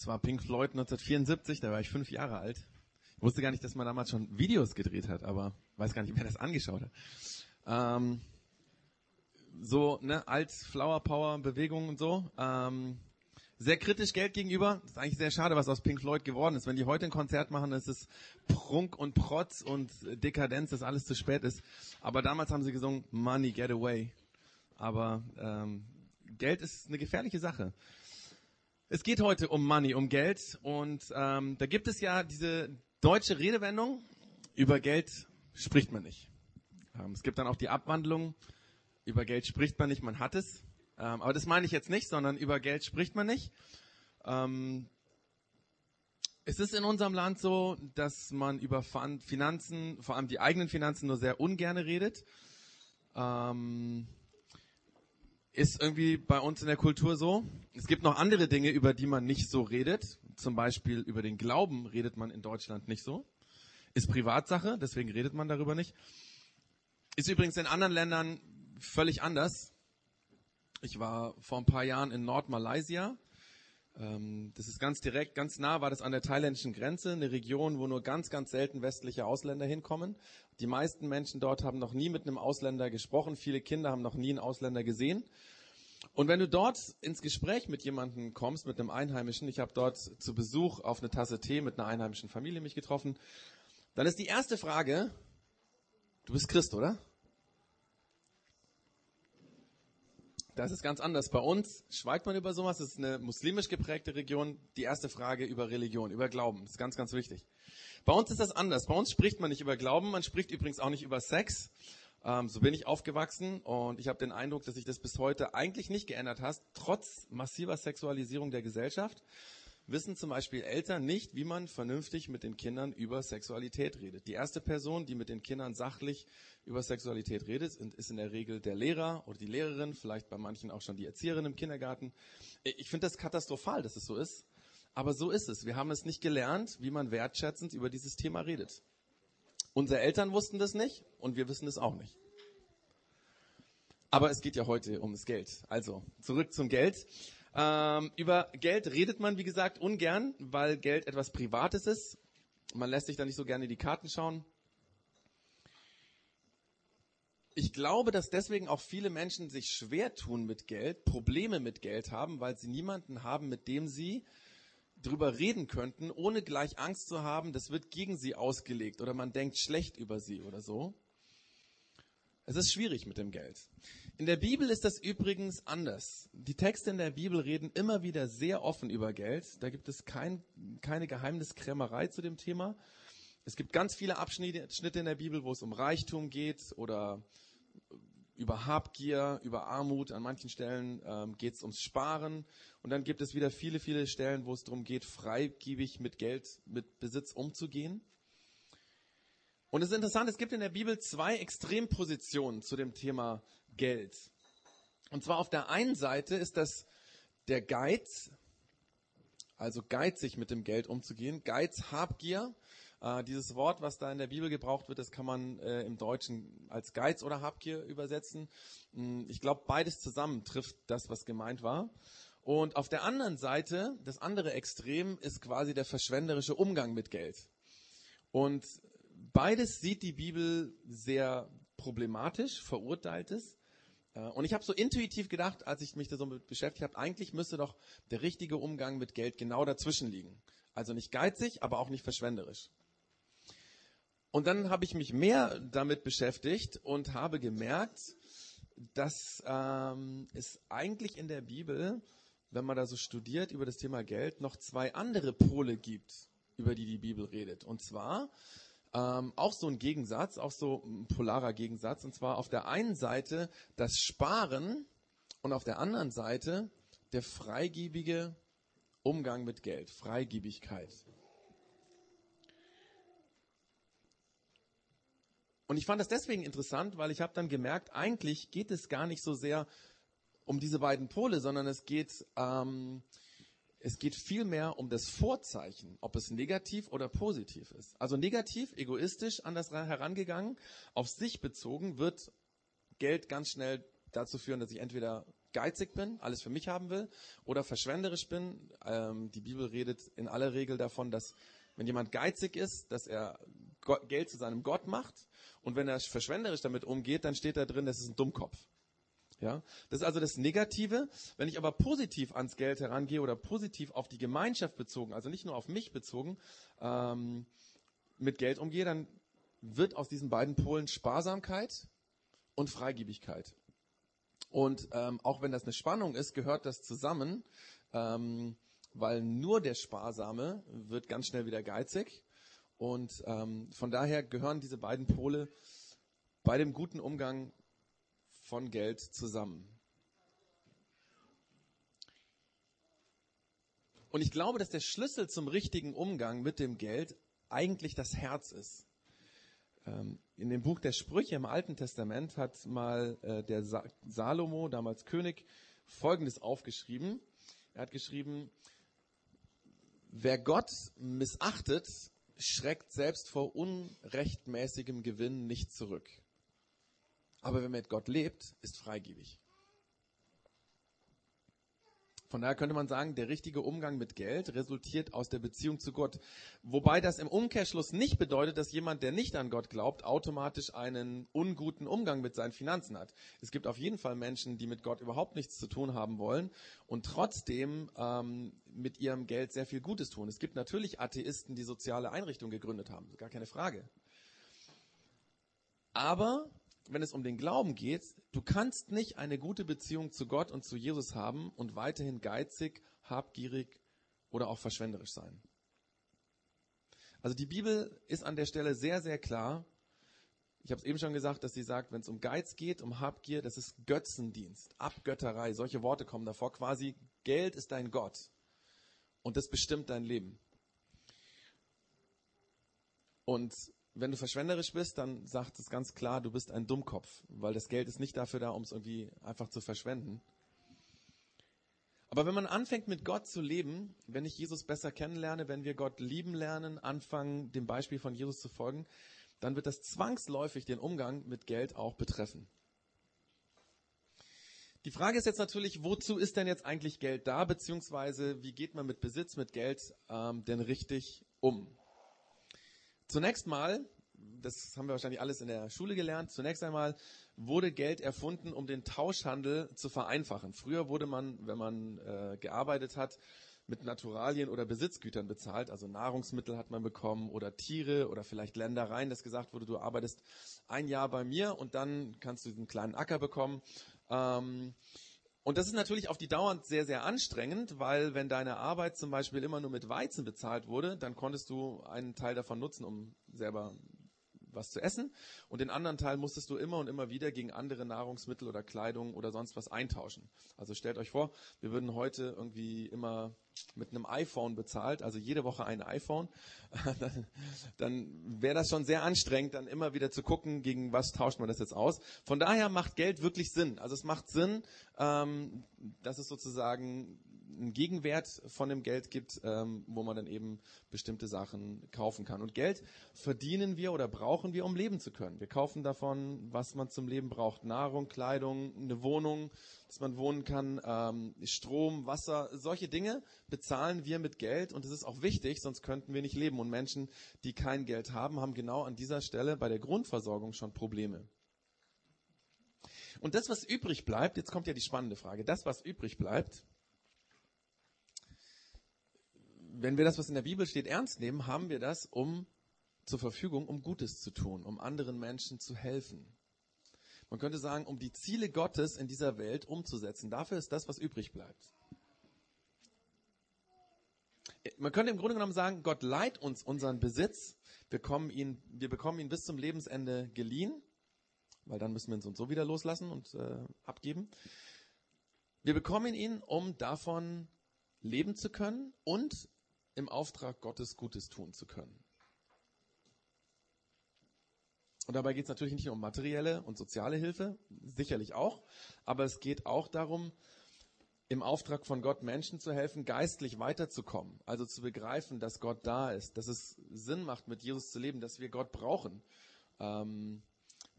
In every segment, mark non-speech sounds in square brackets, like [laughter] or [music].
Es war Pink Floyd 1974, da war ich fünf Jahre alt. Ich wusste gar nicht, dass man damals schon Videos gedreht hat, aber weiß gar nicht, wer das angeschaut hat. Ähm, so, ne, alt Flower Power Bewegung und so. Ähm, sehr kritisch Geld gegenüber. Das ist eigentlich sehr schade, was aus Pink Floyd geworden ist. Wenn die heute ein Konzert machen, ist es Prunk und Protz und Dekadenz, dass alles zu spät ist. Aber damals haben sie gesungen, Money, get away. Aber ähm, Geld ist eine gefährliche Sache. Es geht heute um Money, um Geld. Und ähm, da gibt es ja diese deutsche Redewendung, über Geld spricht man nicht. Ähm, es gibt dann auch die Abwandlung, über Geld spricht man nicht, man hat es. Ähm, aber das meine ich jetzt nicht, sondern über Geld spricht man nicht. Ähm, es ist in unserem Land so, dass man über Finanzen, vor allem die eigenen Finanzen, nur sehr ungerne redet. Ähm, ist irgendwie bei uns in der Kultur so. Es gibt noch andere Dinge, über die man nicht so redet. Zum Beispiel über den Glauben redet man in Deutschland nicht so. Ist Privatsache, deswegen redet man darüber nicht. Ist übrigens in anderen Ländern völlig anders. Ich war vor ein paar Jahren in Nordmalaysia. Ähm, das ist ganz direkt, ganz nah war das an der thailändischen Grenze, eine Region, wo nur ganz, ganz selten westliche Ausländer hinkommen. Die meisten Menschen dort haben noch nie mit einem Ausländer gesprochen. Viele Kinder haben noch nie einen Ausländer gesehen. Und wenn du dort ins Gespräch mit jemandem kommst, mit einem Einheimischen, ich habe dort zu Besuch auf eine Tasse Tee mit einer einheimischen Familie mich getroffen, dann ist die erste Frage, du bist Christ, oder? Das ist ganz anders. Bei uns schweigt man über sowas. Das ist eine muslimisch geprägte Region. Die erste Frage über Religion, über Glauben. Das ist ganz, ganz wichtig. Bei uns ist das anders. Bei uns spricht man nicht über Glauben. Man spricht übrigens auch nicht über Sex. Ähm, so bin ich aufgewachsen und ich habe den Eindruck, dass sich das bis heute eigentlich nicht geändert hat, trotz massiver Sexualisierung der Gesellschaft wissen zum Beispiel Eltern nicht, wie man vernünftig mit den Kindern über Sexualität redet. Die erste Person, die mit den Kindern sachlich über Sexualität redet, ist in der Regel der Lehrer oder die Lehrerin, vielleicht bei manchen auch schon die Erzieherin im Kindergarten. Ich finde das katastrophal, dass es so ist. Aber so ist es. Wir haben es nicht gelernt, wie man wertschätzend über dieses Thema redet. Unsere Eltern wussten das nicht und wir wissen es auch nicht. Aber es geht ja heute ums Geld. Also zurück zum Geld. Ähm, über Geld redet man, wie gesagt, ungern, weil Geld etwas Privates ist. Man lässt sich da nicht so gerne in die Karten schauen. Ich glaube, dass deswegen auch viele Menschen sich schwer tun mit Geld, Probleme mit Geld haben, weil sie niemanden haben, mit dem sie drüber reden könnten, ohne gleich Angst zu haben, das wird gegen sie ausgelegt oder man denkt schlecht über sie oder so. Es ist schwierig mit dem Geld. In der Bibel ist das übrigens anders. Die Texte in der Bibel reden immer wieder sehr offen über Geld. Da gibt es kein, keine Geheimniskrämerei zu dem Thema. Es gibt ganz viele Abschnitte in der Bibel, wo es um Reichtum geht oder über Habgier, über Armut. An manchen Stellen ähm, geht es ums Sparen. Und dann gibt es wieder viele, viele Stellen, wo es darum geht, freigiebig mit Geld, mit Besitz umzugehen. Und es ist interessant, es gibt in der Bibel zwei Extrempositionen zu dem Thema Geld. Und zwar auf der einen Seite ist das der Geiz, also geizig mit dem Geld umzugehen, Geiz, Habgier. Äh, dieses Wort, was da in der Bibel gebraucht wird, das kann man äh, im Deutschen als Geiz oder Habgier übersetzen. Hm, ich glaube, beides zusammen trifft das, was gemeint war. Und auf der anderen Seite, das andere Extrem, ist quasi der verschwenderische Umgang mit Geld. Und beides sieht die Bibel sehr problematisch, verurteilt es. Äh, und ich habe so intuitiv gedacht, als ich mich da so mit beschäftigt habe, eigentlich müsste doch der richtige Umgang mit Geld genau dazwischen liegen. Also nicht geizig, aber auch nicht verschwenderisch. Und dann habe ich mich mehr damit beschäftigt und habe gemerkt, dass ähm, es eigentlich in der Bibel, wenn man da so studiert über das Thema Geld, noch zwei andere Pole gibt, über die die Bibel redet. Und zwar ähm, auch so ein Gegensatz, auch so ein polarer Gegensatz. Und zwar auf der einen Seite das Sparen und auf der anderen Seite der freigebige Umgang mit Geld, Freigebigkeit. Und ich fand das deswegen interessant, weil ich habe dann gemerkt, eigentlich geht es gar nicht so sehr um diese beiden Pole, sondern es geht ähm, es geht vielmehr um das Vorzeichen, ob es negativ oder positiv ist. Also negativ, egoistisch an das herangegangen, auf sich bezogen, wird Geld ganz schnell dazu führen, dass ich entweder geizig bin, alles für mich haben will, oder verschwenderisch bin. Ähm, die Bibel redet in aller Regel davon, dass wenn jemand geizig ist, dass er Geld zu seinem Gott macht. Und wenn er verschwenderisch damit umgeht, dann steht da drin, das ist ein Dummkopf. Ja, das ist also das Negative. Wenn ich aber positiv ans Geld herangehe oder positiv auf die Gemeinschaft bezogen, also nicht nur auf mich bezogen, ähm, mit Geld umgehe, dann wird aus diesen beiden Polen Sparsamkeit und Freigebigkeit. Und ähm, auch wenn das eine Spannung ist, gehört das zusammen, ähm, weil nur der Sparsame wird ganz schnell wieder geizig. Und ähm, von daher gehören diese beiden Pole bei dem guten Umgang von Geld zusammen. Und ich glaube, dass der Schlüssel zum richtigen Umgang mit dem Geld eigentlich das Herz ist. Ähm, in dem Buch der Sprüche im Alten Testament hat mal äh, der Salomo, damals König, Folgendes aufgeschrieben. Er hat geschrieben, wer Gott missachtet, schreckt selbst vor unrechtmäßigem Gewinn nicht zurück. Aber wer mit Gott lebt, ist freigebig. Von daher könnte man sagen, der richtige Umgang mit Geld resultiert aus der Beziehung zu Gott. Wobei das im Umkehrschluss nicht bedeutet, dass jemand, der nicht an Gott glaubt, automatisch einen unguten Umgang mit seinen Finanzen hat. Es gibt auf jeden Fall Menschen, die mit Gott überhaupt nichts zu tun haben wollen und trotzdem ähm, mit ihrem Geld sehr viel Gutes tun. Es gibt natürlich Atheisten, die soziale Einrichtungen gegründet haben, gar keine Frage. Aber wenn es um den Glauben geht, du kannst nicht eine gute Beziehung zu Gott und zu Jesus haben und weiterhin geizig, habgierig oder auch verschwenderisch sein. Also die Bibel ist an der Stelle sehr, sehr klar. Ich habe es eben schon gesagt, dass sie sagt, wenn es um Geiz geht, um Habgier, das ist Götzendienst, Abgötterei. Solche Worte kommen davor. Quasi Geld ist dein Gott und das bestimmt dein Leben. Und wenn du verschwenderisch bist, dann sagt es ganz klar, du bist ein Dummkopf, weil das Geld ist nicht dafür da, um es irgendwie einfach zu verschwenden. Aber wenn man anfängt mit Gott zu leben, wenn ich Jesus besser kennenlerne, wenn wir Gott lieben lernen, anfangen, dem Beispiel von Jesus zu folgen, dann wird das zwangsläufig den Umgang mit Geld auch betreffen. Die Frage ist jetzt natürlich, wozu ist denn jetzt eigentlich Geld da, beziehungsweise wie geht man mit Besitz, mit Geld ähm, denn richtig um? Zunächst mal, das haben wir wahrscheinlich alles in der Schule gelernt, zunächst einmal wurde Geld erfunden, um den Tauschhandel zu vereinfachen. Früher wurde man, wenn man äh, gearbeitet hat, mit Naturalien oder Besitzgütern bezahlt. Also Nahrungsmittel hat man bekommen oder Tiere oder vielleicht Ländereien, dass gesagt wurde, du arbeitest ein Jahr bei mir und dann kannst du diesen kleinen Acker bekommen. Ähm, und das ist natürlich auf die Dauer sehr, sehr anstrengend, weil wenn deine Arbeit zum Beispiel immer nur mit Weizen bezahlt wurde, dann konntest du einen Teil davon nutzen, um selber was zu essen. Und den anderen Teil musstest du immer und immer wieder gegen andere Nahrungsmittel oder Kleidung oder sonst was eintauschen. Also stellt euch vor, wir würden heute irgendwie immer mit einem iPhone bezahlt, also jede Woche ein iPhone, [laughs] dann, dann wäre das schon sehr anstrengend, dann immer wieder zu gucken, gegen was tauscht man das jetzt aus. Von daher macht Geld wirklich Sinn. Also es macht Sinn, ähm, dass es sozusagen einen Gegenwert von dem Geld gibt, ähm, wo man dann eben bestimmte Sachen kaufen kann. Und Geld verdienen wir oder brauchen wir, um leben zu können. Wir kaufen davon, was man zum Leben braucht. Nahrung, Kleidung, eine Wohnung, dass man wohnen kann, ähm, Strom, Wasser, solche Dinge bezahlen wir mit Geld und das ist auch wichtig, sonst könnten wir nicht leben. Und Menschen, die kein Geld haben, haben genau an dieser Stelle bei der Grundversorgung schon Probleme. Und das, was übrig bleibt, jetzt kommt ja die spannende Frage, das, was übrig bleibt, wenn wir das, was in der Bibel steht, ernst nehmen, haben wir das um zur Verfügung, um Gutes zu tun, um anderen Menschen zu helfen. Man könnte sagen, um die Ziele Gottes in dieser Welt umzusetzen. Dafür ist das, was übrig bleibt. Man könnte im Grunde genommen sagen, Gott leiht uns unseren Besitz. Wir, kommen ihn, wir bekommen ihn bis zum Lebensende geliehen, weil dann müssen wir ihn so und so wieder loslassen und äh, abgeben. Wir bekommen ihn, um davon leben zu können und im Auftrag Gottes Gutes tun zu können. Und dabei geht es natürlich nicht nur um materielle und soziale Hilfe, sicherlich auch, aber es geht auch darum, im Auftrag von Gott Menschen zu helfen, geistlich weiterzukommen. Also zu begreifen, dass Gott da ist, dass es Sinn macht, mit Jesus zu leben, dass wir Gott brauchen. Ähm,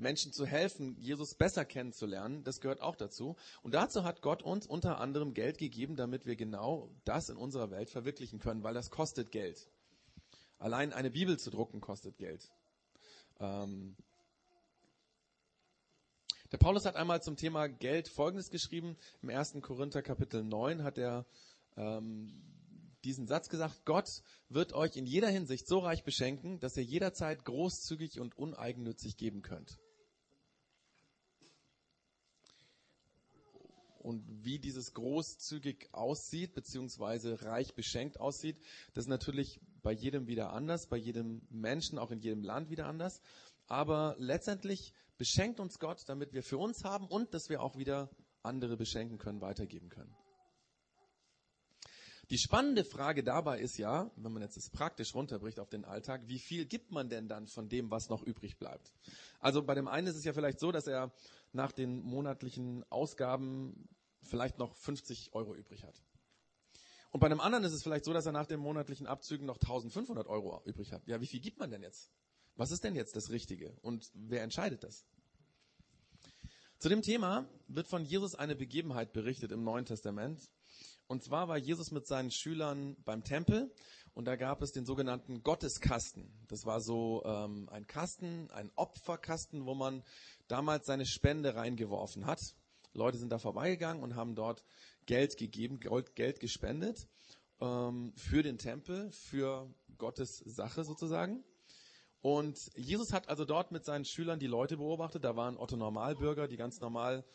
Menschen zu helfen, Jesus besser kennenzulernen, das gehört auch dazu. Und dazu hat Gott uns unter anderem Geld gegeben, damit wir genau das in unserer Welt verwirklichen können, weil das kostet Geld. Allein eine Bibel zu drucken kostet Geld. Ähm der Paulus hat einmal zum Thema Geld Folgendes geschrieben. Im 1. Korinther Kapitel 9 hat er ähm, diesen Satz gesagt, Gott wird euch in jeder Hinsicht so reich beschenken, dass ihr jederzeit großzügig und uneigennützig geben könnt. Und wie dieses großzügig aussieht, beziehungsweise reich beschenkt aussieht, das ist natürlich bei jedem wieder anders, bei jedem Menschen, auch in jedem Land wieder anders. Aber letztendlich beschenkt uns Gott, damit wir für uns haben und dass wir auch wieder andere beschenken können, weitergeben können. Die spannende Frage dabei ist ja, wenn man jetzt es praktisch runterbricht auf den Alltag, wie viel gibt man denn dann von dem, was noch übrig bleibt? Also bei dem einen ist es ja vielleicht so, dass er nach den monatlichen Ausgaben vielleicht noch 50 Euro übrig hat. Und bei einem anderen ist es vielleicht so, dass er nach den monatlichen Abzügen noch 1500 Euro übrig hat. Ja, wie viel gibt man denn jetzt? Was ist denn jetzt das Richtige? Und wer entscheidet das? Zu dem Thema wird von Jesus eine Begebenheit berichtet im Neuen Testament. Und zwar war Jesus mit seinen Schülern beim Tempel und da gab es den sogenannten Gotteskasten. Das war so ähm, ein Kasten, ein Opferkasten, wo man damals seine Spende reingeworfen hat. Leute sind da vorbeigegangen und haben dort Geld gegeben, Geld gespendet ähm, für den Tempel, für Gottes Sache sozusagen. Und Jesus hat also dort mit seinen Schülern die Leute beobachtet. Da waren Otto Normalbürger, die ganz normal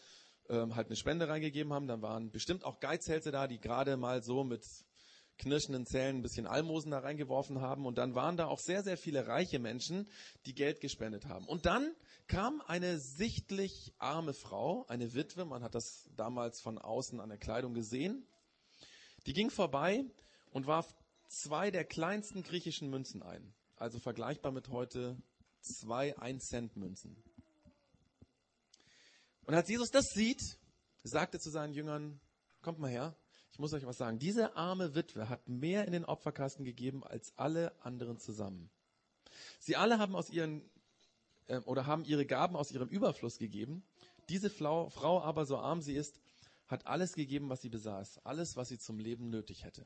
ähm, halt eine Spende reingegeben haben. Dann waren bestimmt auch Geizhälse da, die gerade mal so mit knirschenden Zähnen ein bisschen Almosen da reingeworfen haben. Und dann waren da auch sehr, sehr viele reiche Menschen, die Geld gespendet haben. Und dann kam eine sichtlich arme Frau, eine Witwe, man hat das damals von außen an der Kleidung gesehen, die ging vorbei und warf zwei der kleinsten griechischen Münzen ein. Also vergleichbar mit heute zwei 1-Cent-Münzen. Und als Jesus das sieht, sagt er zu seinen Jüngern, kommt mal her, ich muss euch was sagen. Diese arme Witwe hat mehr in den Opferkasten gegeben als alle anderen zusammen. Sie alle haben aus ihren, äh, oder haben ihre Gaben aus ihrem Überfluss gegeben. Diese Frau, Frau aber, so arm sie ist, hat alles gegeben, was sie besaß. Alles, was sie zum Leben nötig hätte.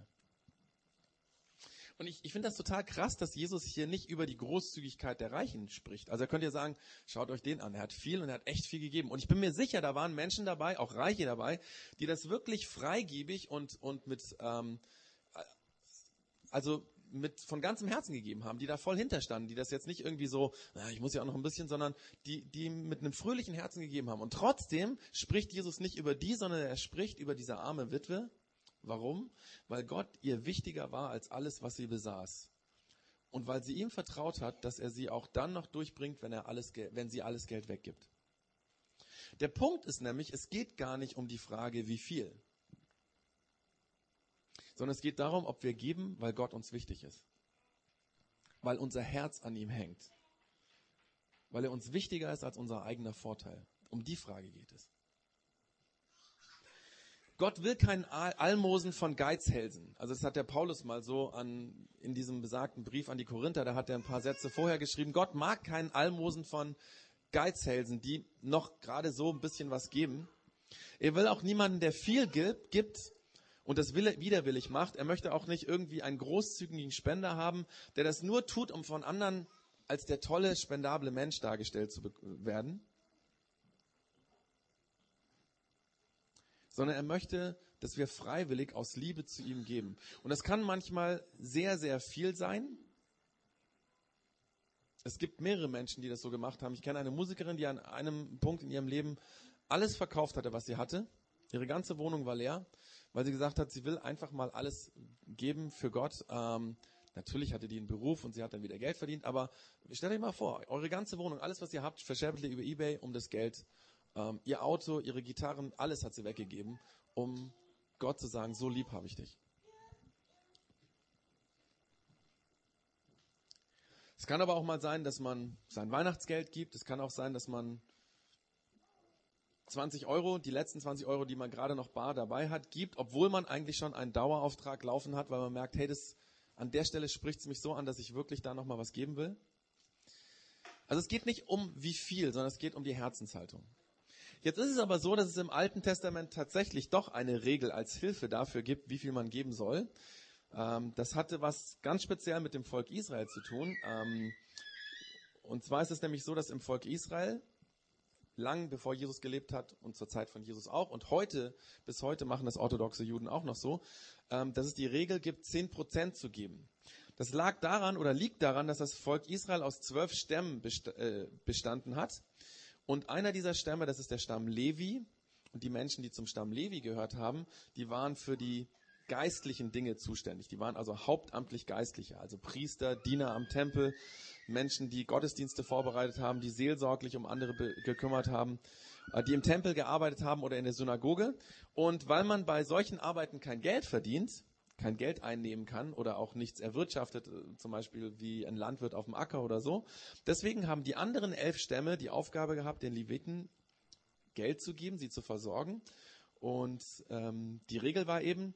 Und ich, ich finde das total krass, dass Jesus hier nicht über die Großzügigkeit der Reichen spricht. Also er könnte ja sagen, schaut euch den an, er hat viel und er hat echt viel gegeben. Und ich bin mir sicher, da waren Menschen dabei, auch Reiche dabei, die das wirklich freigebig und, und mit, ähm, also mit von ganzem Herzen gegeben haben, die da voll hinterstanden, die das jetzt nicht irgendwie so, na, ich muss ja auch noch ein bisschen, sondern die, die mit einem fröhlichen Herzen gegeben haben. Und trotzdem spricht Jesus nicht über die, sondern er spricht über diese arme Witwe, Warum? Weil Gott ihr wichtiger war als alles, was sie besaß. Und weil sie ihm vertraut hat, dass er sie auch dann noch durchbringt, wenn, er alles, wenn sie alles Geld weggibt. Der Punkt ist nämlich, es geht gar nicht um die Frage, wie viel, sondern es geht darum, ob wir geben, weil Gott uns wichtig ist. Weil unser Herz an ihm hängt. Weil er uns wichtiger ist als unser eigener Vorteil. Um die Frage geht es. Gott will keinen Almosen von Geizhälsen. Also das hat der Paulus mal so an, in diesem besagten Brief an die Korinther, da hat er ein paar Sätze vorher geschrieben. Gott mag keinen Almosen von Geizhälsen, die noch gerade so ein bisschen was geben. Er will auch niemanden, der viel gibt und das widerwillig macht. Er möchte auch nicht irgendwie einen großzügigen Spender haben, der das nur tut, um von anderen als der tolle, spendable Mensch dargestellt zu werden. Sondern er möchte, dass wir freiwillig aus Liebe zu ihm geben. Und das kann manchmal sehr, sehr viel sein. Es gibt mehrere Menschen, die das so gemacht haben. Ich kenne eine Musikerin, die an einem Punkt in ihrem Leben alles verkauft hatte, was sie hatte. Ihre ganze Wohnung war leer, weil sie gesagt hat, sie will einfach mal alles geben für Gott. Ähm, natürlich hatte die einen Beruf und sie hat dann wieder Geld verdient, aber stellt euch mal vor, eure ganze Wohnung, alles, was ihr habt, verscherbelt ihr über Ebay, um das Geld ähm, ihr Auto, ihre Gitarren, alles hat sie weggegeben, um Gott zu sagen, so lieb habe ich dich. Es kann aber auch mal sein, dass man sein Weihnachtsgeld gibt. Es kann auch sein, dass man 20 Euro, die letzten 20 Euro, die man gerade noch bar dabei hat, gibt, obwohl man eigentlich schon einen Dauerauftrag laufen hat, weil man merkt, hey, das, an der Stelle spricht es mich so an, dass ich wirklich da nochmal was geben will. Also es geht nicht um wie viel, sondern es geht um die Herzenshaltung. Jetzt ist es aber so, dass es im Alten Testament tatsächlich doch eine Regel als Hilfe dafür gibt, wie viel man geben soll. Ähm, das hatte was ganz speziell mit dem Volk Israel zu tun. Ähm, und zwar ist es nämlich so, dass im Volk Israel lang bevor Jesus gelebt hat und zur Zeit von Jesus auch und heute, bis heute machen das orthodoxe Juden auch noch so, ähm, dass es die Regel gibt, zehn Prozent zu geben. Das lag daran oder liegt daran, dass das Volk Israel aus zwölf Stämmen äh, bestanden hat und einer dieser Stämme, das ist der Stamm Levi. Und die Menschen, die zum Stamm Levi gehört haben, die waren für die geistlichen Dinge zuständig. Die waren also hauptamtlich Geistliche, also Priester, Diener am Tempel, Menschen, die Gottesdienste vorbereitet haben, die seelsorglich um andere gekümmert haben, äh, die im Tempel gearbeitet haben oder in der Synagoge. Und weil man bei solchen Arbeiten kein Geld verdient, kein Geld einnehmen kann oder auch nichts erwirtschaftet, äh, zum Beispiel wie ein Landwirt auf dem Acker oder so. Deswegen haben die anderen elf Stämme die Aufgabe gehabt, den Leviten Geld zu geben, sie zu versorgen. Und ähm, die Regel war eben,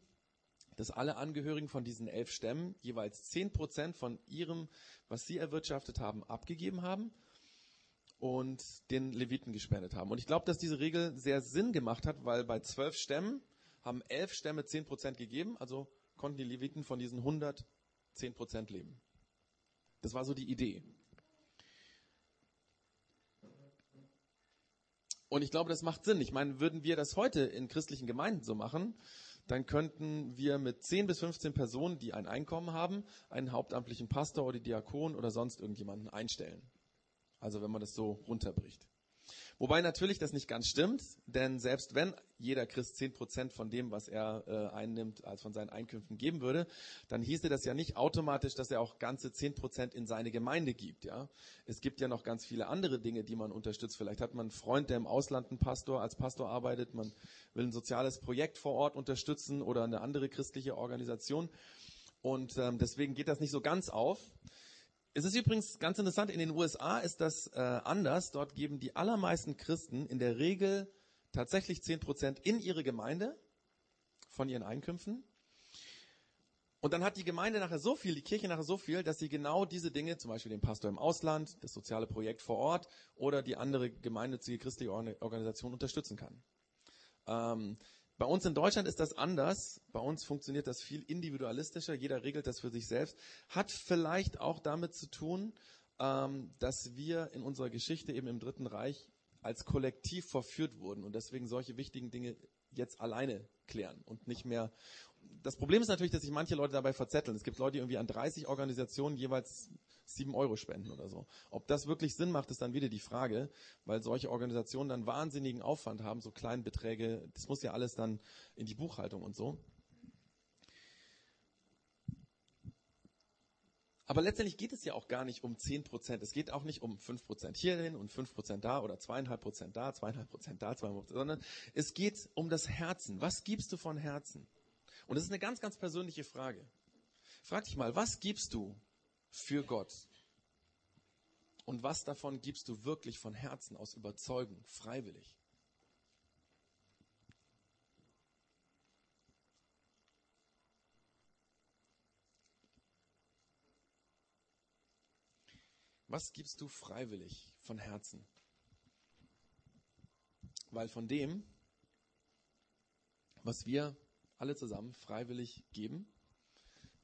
dass alle Angehörigen von diesen elf Stämmen jeweils zehn Prozent von ihrem, was sie erwirtschaftet haben, abgegeben haben und den Leviten gespendet haben. Und ich glaube, dass diese Regel sehr Sinn gemacht hat, weil bei zwölf Stämmen haben elf Stämme zehn Prozent gegeben, also konnten die Leviten von diesen 100 10 Prozent leben. Das war so die Idee. Und ich glaube, das macht Sinn. Ich meine, würden wir das heute in christlichen Gemeinden so machen, dann könnten wir mit 10 bis 15 Personen, die ein Einkommen haben, einen hauptamtlichen Pastor oder Diakon oder sonst irgendjemanden einstellen. Also wenn man das so runterbricht. Wobei natürlich das nicht ganz stimmt, denn selbst wenn jeder Christ zehn Prozent von dem, was er äh, einnimmt, als von seinen Einkünften geben würde, dann hieße das ja nicht automatisch, dass er auch ganze zehn Prozent in seine Gemeinde gibt. Ja, es gibt ja noch ganz viele andere Dinge, die man unterstützt. Vielleicht hat man einen Freund, der im Ausland ein Pastor als Pastor arbeitet. Man will ein soziales Projekt vor Ort unterstützen oder eine andere christliche Organisation. Und ähm, deswegen geht das nicht so ganz auf. Es ist übrigens ganz interessant, in den USA ist das äh, anders. Dort geben die allermeisten Christen in der Regel tatsächlich 10% in ihre Gemeinde von ihren Einkünften. Und dann hat die Gemeinde nachher so viel, die Kirche nachher so viel, dass sie genau diese Dinge, zum Beispiel den Pastor im Ausland, das soziale Projekt vor Ort oder die andere gemeinnützige christliche Organisation unterstützen kann. Ähm, bei uns in Deutschland ist das anders. Bei uns funktioniert das viel individualistischer. Jeder regelt das für sich selbst. Hat vielleicht auch damit zu tun, ähm, dass wir in unserer Geschichte eben im Dritten Reich als Kollektiv verführt wurden und deswegen solche wichtigen Dinge jetzt alleine klären und nicht mehr. Das Problem ist natürlich, dass sich manche Leute dabei verzetteln. Es gibt Leute, die irgendwie an 30 Organisationen jeweils sieben Euro spenden oder so. Ob das wirklich Sinn macht, ist dann wieder die Frage, weil solche Organisationen dann wahnsinnigen Aufwand haben, so kleine Beträge, das muss ja alles dann in die Buchhaltung und so. Aber letztendlich geht es ja auch gar nicht um 10 Prozent. Es geht auch nicht um 5 Prozent hierhin und 5 Prozent da oder zweieinhalb Prozent da, zweieinhalb Prozent da, zweieinhalb Prozent, sondern es geht um das Herzen. Was gibst du von Herzen? Und das ist eine ganz, ganz persönliche Frage. Frag dich mal, was gibst du für Gott? Und was davon gibst du wirklich von Herzen aus Überzeugung, freiwillig? Was gibst du freiwillig von Herzen? Weil von dem, was wir alle zusammen freiwillig geben,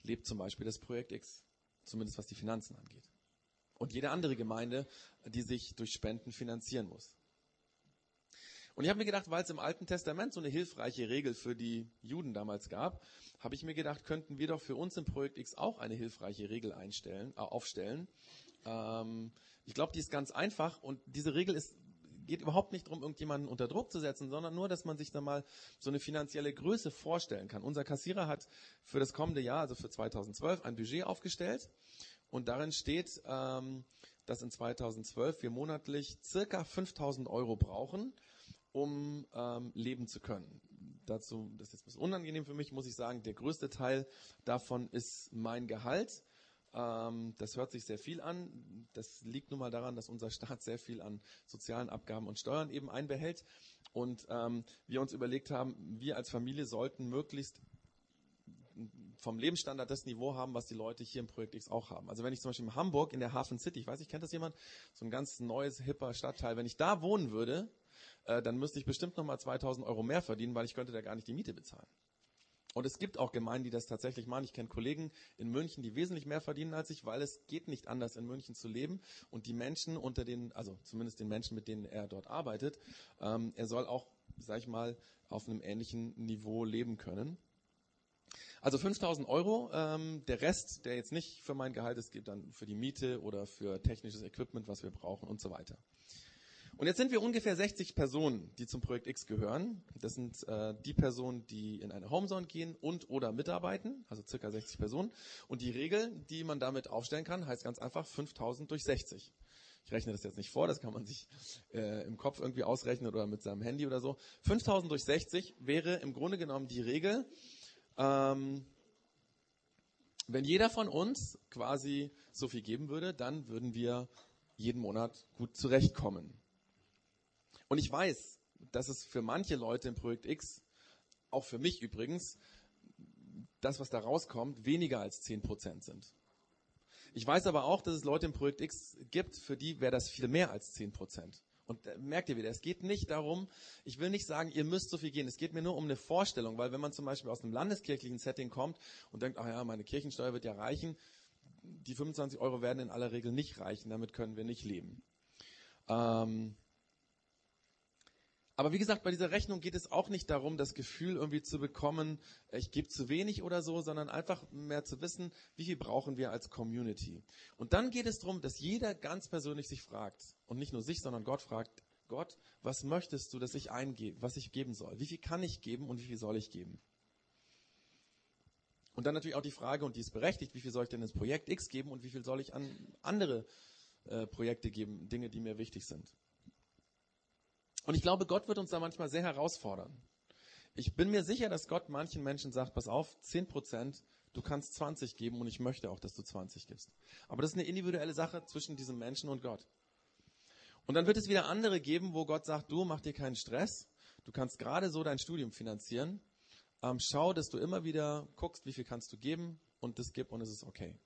lebt zum Beispiel das Projekt X zumindest was die Finanzen angeht. Und jede andere Gemeinde, die sich durch Spenden finanzieren muss. Und ich habe mir gedacht, weil es im Alten Testament so eine hilfreiche Regel für die Juden damals gab, habe ich mir gedacht, könnten wir doch für uns im Projekt X auch eine hilfreiche Regel einstellen, äh, aufstellen. Ähm, ich glaube, die ist ganz einfach und diese Regel ist geht überhaupt nicht darum, irgendjemanden unter Druck zu setzen, sondern nur, dass man sich da mal so eine finanzielle Größe vorstellen kann. Unser Kassierer hat für das kommende Jahr, also für 2012, ein Budget aufgestellt und darin steht, ähm, dass in 2012 wir monatlich circa 5000 Euro brauchen, um ähm, leben zu können. Dazu, das ist jetzt ein bisschen unangenehm für mich, muss ich sagen, der größte Teil davon ist mein Gehalt. Ähm, das hört sich sehr viel an. Das liegt nun mal daran, dass unser Staat sehr viel an sozialen Abgaben und Steuern eben einbehält. Und ähm, wir uns überlegt haben, wir als Familie sollten möglichst vom Lebensstandard das Niveau haben, was die Leute hier im Projekt X auch haben. Also wenn ich zum Beispiel in Hamburg in der Hafen City, ich weiß nicht, kennt das jemand? So ein ganz neues, hipper Stadtteil. Wenn ich da wohnen würde, äh, dann müsste ich bestimmt nochmal 2000 Euro mehr verdienen, weil ich könnte da gar nicht die Miete bezahlen. Und es gibt auch Gemeinden, die das tatsächlich machen. Ich kenne Kollegen in München, die wesentlich mehr verdienen als ich, weil es geht nicht anders, in München zu leben. Und die Menschen unter den, also zumindest den Menschen, mit denen er dort arbeitet, ähm, er soll auch, sag ich mal, auf einem ähnlichen Niveau leben können. Also 5000 Euro, ähm, der Rest, der jetzt nicht für mein Gehalt ist, geht dann für die Miete oder für technisches Equipment, was wir brauchen und so weiter. Und jetzt sind wir ungefähr 60 Personen, die zum Projekt X gehören. Das sind äh, die Personen, die in eine Homezone gehen und oder mitarbeiten, also circa 60 Personen. Und die Regel, die man damit aufstellen kann, heißt ganz einfach 5000 durch 60. Ich rechne das jetzt nicht vor, das kann man sich äh, im Kopf irgendwie ausrechnen oder mit seinem Handy oder so. 5000 durch 60 wäre im Grunde genommen die Regel, ähm, wenn jeder von uns quasi so viel geben würde, dann würden wir jeden Monat gut zurechtkommen. Und ich weiß, dass es für manche Leute im Projekt X, auch für mich übrigens, das, was da rauskommt, weniger als 10% sind. Ich weiß aber auch, dass es Leute im Projekt X gibt, für die wäre das viel mehr als 10%. Und äh, merkt ihr wieder, es geht nicht darum, ich will nicht sagen, ihr müsst so viel gehen. Es geht mir nur um eine Vorstellung, weil wenn man zum Beispiel aus einem landeskirchlichen Setting kommt und denkt, ach ja, meine Kirchensteuer wird ja reichen, die 25 Euro werden in aller Regel nicht reichen, damit können wir nicht leben. Ähm, aber wie gesagt, bei dieser Rechnung geht es auch nicht darum, das Gefühl irgendwie zu bekommen, ich gebe zu wenig oder so, sondern einfach mehr zu wissen, wie viel brauchen wir als Community. Und dann geht es darum, dass jeder ganz persönlich sich fragt und nicht nur sich, sondern Gott fragt, Gott, was möchtest du, dass ich eingebe, was ich geben soll? Wie viel kann ich geben und wie viel soll ich geben? Und dann natürlich auch die Frage, und die ist berechtigt, wie viel soll ich denn ins Projekt X geben und wie viel soll ich an andere äh, Projekte geben, Dinge, die mir wichtig sind. Und ich glaube, Gott wird uns da manchmal sehr herausfordern. Ich bin mir sicher, dass Gott manchen Menschen sagt, pass auf, 10 Prozent, du kannst 20 geben und ich möchte auch, dass du 20 gibst. Aber das ist eine individuelle Sache zwischen diesem Menschen und Gott. Und dann wird es wieder andere geben, wo Gott sagt, du mach dir keinen Stress, du kannst gerade so dein Studium finanzieren, ähm, schau, dass du immer wieder guckst, wie viel kannst du geben und das gib und es ist okay.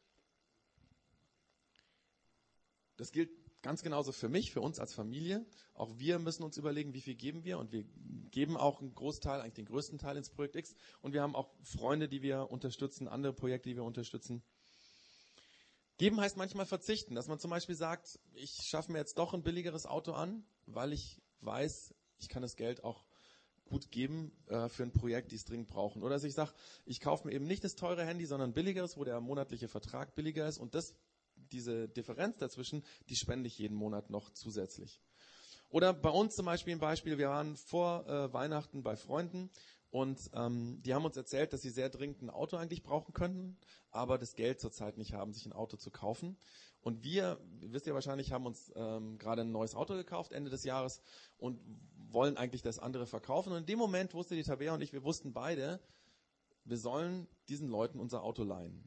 Das gilt Ganz genauso für mich, für uns als Familie. Auch wir müssen uns überlegen, wie viel geben wir. Und wir geben auch einen Großteil, eigentlich den größten Teil ins Projekt X. Und wir haben auch Freunde, die wir unterstützen, andere Projekte, die wir unterstützen. Geben heißt manchmal verzichten, dass man zum Beispiel sagt, ich schaffe mir jetzt doch ein billigeres Auto an, weil ich weiß, ich kann das Geld auch gut geben äh, für ein Projekt, die es dringend brauchen. Oder dass ich sage, ich kaufe mir eben nicht das teure Handy, sondern billigeres, wo der monatliche Vertrag billiger ist und das diese Differenz dazwischen, die spende ich jeden Monat noch zusätzlich. Oder bei uns zum Beispiel ein Beispiel, wir waren vor äh, Weihnachten bei Freunden und ähm, die haben uns erzählt, dass sie sehr dringend ein Auto eigentlich brauchen könnten, aber das Geld zurzeit nicht haben, sich ein Auto zu kaufen. Und wir, wisst ihr wahrscheinlich, haben uns ähm, gerade ein neues Auto gekauft Ende des Jahres und wollen eigentlich das andere verkaufen. Und in dem Moment wusste die Tabea und ich, wir wussten beide, wir sollen diesen Leuten unser Auto leihen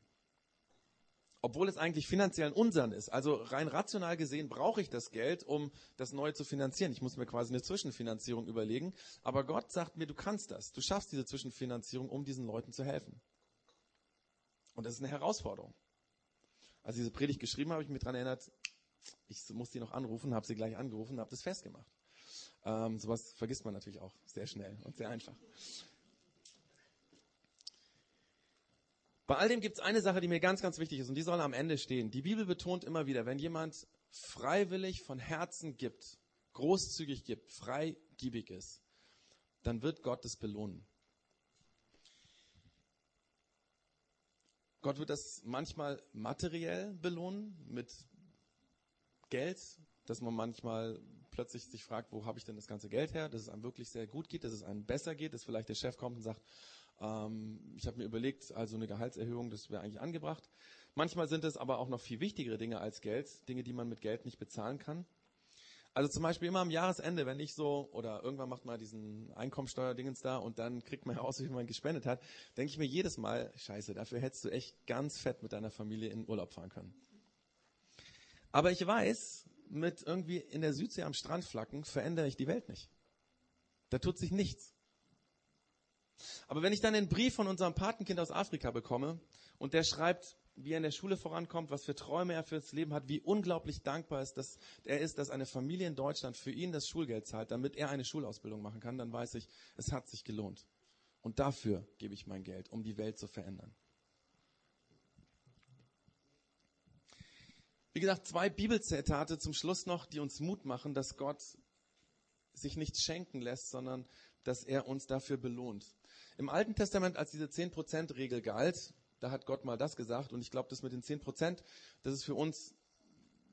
obwohl es eigentlich finanziell Unsern ist. Also rein rational gesehen brauche ich das Geld, um das Neue zu finanzieren. Ich muss mir quasi eine Zwischenfinanzierung überlegen. Aber Gott sagt mir, du kannst das. Du schaffst diese Zwischenfinanzierung, um diesen Leuten zu helfen. Und das ist eine Herausforderung. Als ich diese Predigt geschrieben habe, habe ich mich daran erinnert, ich muss die noch anrufen, habe sie gleich angerufen, habe das festgemacht. Ähm, sowas vergisst man natürlich auch sehr schnell und sehr einfach. Bei all dem gibt es eine Sache, die mir ganz, ganz wichtig ist und die soll am Ende stehen. Die Bibel betont immer wieder, wenn jemand freiwillig von Herzen gibt, großzügig gibt, freigiebig ist, dann wird Gott es belohnen. Gott wird das manchmal materiell belohnen mit Geld, dass man manchmal plötzlich sich fragt, wo habe ich denn das ganze Geld her, dass es einem wirklich sehr gut geht, dass es einem besser geht, dass vielleicht der Chef kommt und sagt, ähm, ich habe mir überlegt, also eine Gehaltserhöhung, das wäre eigentlich angebracht. Manchmal sind es aber auch noch viel wichtigere Dinge als Geld, Dinge, die man mit Geld nicht bezahlen kann. Also zum Beispiel immer am Jahresende, wenn ich so, oder irgendwann macht man diesen Einkommensteuerdingens da und dann kriegt man [laughs] heraus, wie man gespendet hat, denke ich mir jedes Mal, scheiße, dafür hättest du echt ganz fett mit deiner Familie in Urlaub fahren können. Aber ich weiß, mit irgendwie in der Südsee am Strand flacken verändere ich die Welt nicht. Da tut sich nichts. Aber wenn ich dann den Brief von unserem Patenkind aus Afrika bekomme und der schreibt, wie er in der Schule vorankommt, was für Träume er fürs Leben hat, wie unglaublich dankbar ist, dass er ist, dass eine Familie in Deutschland für ihn das Schulgeld zahlt, damit er eine Schulausbildung machen kann, dann weiß ich, es hat sich gelohnt. Und dafür gebe ich mein Geld, um die Welt zu verändern. Wie gesagt, zwei Bibelzitate zum Schluss noch, die uns Mut machen, dass Gott sich nichts schenken lässt, sondern dass er uns dafür belohnt. Im Alten Testament, als diese 10%-Regel galt, da hat Gott mal das gesagt und ich glaube, das mit den 10%, das ist für uns,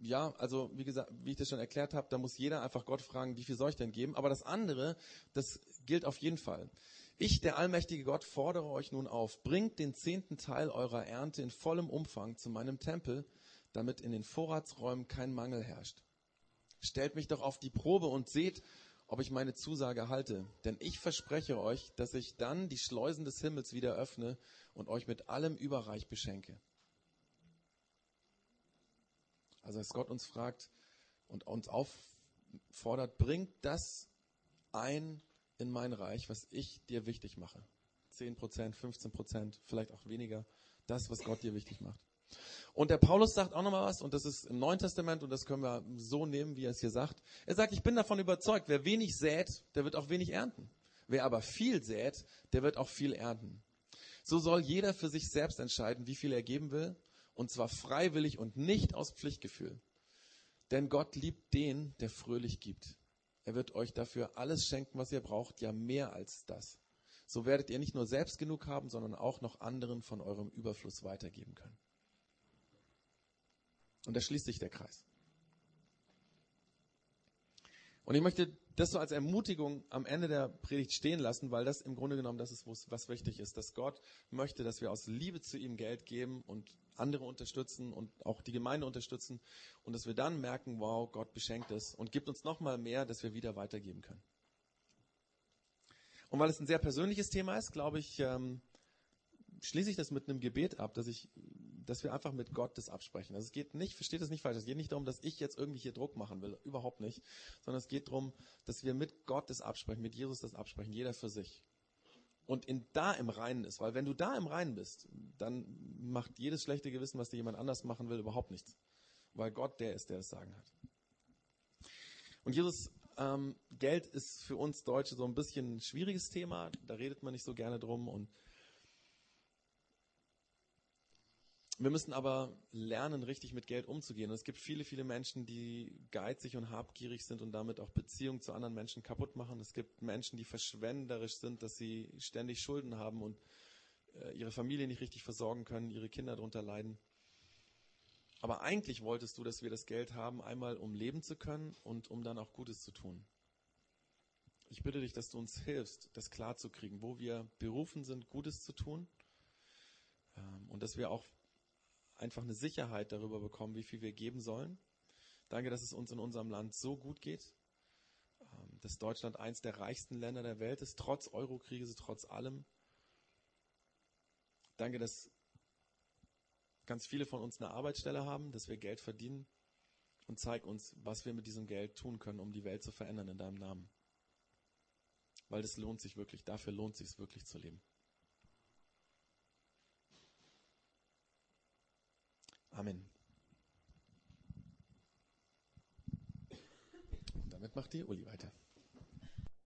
ja, also wie gesagt, wie ich das schon erklärt habe, da muss jeder einfach Gott fragen, wie viel soll ich denn geben? Aber das andere, das gilt auf jeden Fall. Ich, der allmächtige Gott, fordere euch nun auf, bringt den zehnten Teil eurer Ernte in vollem Umfang zu meinem Tempel, damit in den Vorratsräumen kein Mangel herrscht. Stellt mich doch auf die Probe und seht, ob ich meine Zusage halte. Denn ich verspreche euch, dass ich dann die Schleusen des Himmels wieder öffne und euch mit allem überreich beschenke. Also als Gott uns fragt und uns auffordert, bringt das ein in mein Reich, was ich dir wichtig mache. 10 Prozent, 15 Prozent, vielleicht auch weniger. Das, was Gott dir wichtig macht. Und der Paulus sagt auch nochmal was, und das ist im Neuen Testament, und das können wir so nehmen, wie er es hier sagt. Er sagt, ich bin davon überzeugt, wer wenig sät, der wird auch wenig ernten. Wer aber viel sät, der wird auch viel ernten. So soll jeder für sich selbst entscheiden, wie viel er geben will, und zwar freiwillig und nicht aus Pflichtgefühl. Denn Gott liebt den, der fröhlich gibt. Er wird euch dafür alles schenken, was ihr braucht, ja mehr als das. So werdet ihr nicht nur selbst genug haben, sondern auch noch anderen von eurem Überfluss weitergeben können. Und da schließt sich der Kreis. Und ich möchte das so als Ermutigung am Ende der Predigt stehen lassen, weil das im Grunde genommen das ist, was wichtig ist, dass Gott möchte, dass wir aus Liebe zu ihm Geld geben und andere unterstützen und auch die Gemeinde unterstützen und dass wir dann merken, wow, Gott beschenkt es und gibt uns nochmal mehr, dass wir wieder weitergeben können. Und weil es ein sehr persönliches Thema ist, glaube ich, ähm, schließe ich das mit einem Gebet ab, dass ich dass wir einfach mit Gott das absprechen. Also es geht nicht, versteht das nicht falsch, es geht nicht darum, dass ich jetzt irgendwie hier Druck machen will, überhaupt nicht, sondern es geht darum, dass wir mit Gott das absprechen, mit Jesus das absprechen, jeder für sich. Und in da im Reinen ist, weil wenn du da im Reinen bist, dann macht jedes schlechte Gewissen, was dir jemand anders machen will, überhaupt nichts. Weil Gott der ist, der das Sagen hat. Und Jesus, ähm, Geld ist für uns Deutsche so ein bisschen ein schwieriges Thema, da redet man nicht so gerne drum und Wir müssen aber lernen, richtig mit Geld umzugehen. Und es gibt viele, viele Menschen, die geizig und habgierig sind und damit auch Beziehungen zu anderen Menschen kaputt machen. Es gibt Menschen, die verschwenderisch sind, dass sie ständig Schulden haben und äh, ihre Familie nicht richtig versorgen können, ihre Kinder darunter leiden. Aber eigentlich wolltest du, dass wir das Geld haben, einmal um leben zu können und um dann auch Gutes zu tun. Ich bitte dich, dass du uns hilfst, das klarzukriegen, wo wir berufen sind, Gutes zu tun. Ähm, und dass wir auch einfach eine Sicherheit darüber bekommen, wie viel wir geben sollen. Danke, dass es uns in unserem Land so gut geht, ähm, dass Deutschland eins der reichsten Länder der Welt ist, trotz Eurokrise, trotz allem. Danke, dass ganz viele von uns eine Arbeitsstelle haben, dass wir Geld verdienen und zeig uns, was wir mit diesem Geld tun können, um die Welt zu verändern in deinem Namen. Weil das lohnt sich wirklich, dafür lohnt sich es wirklich zu leben. Amen. Und damit macht die Uli weiter.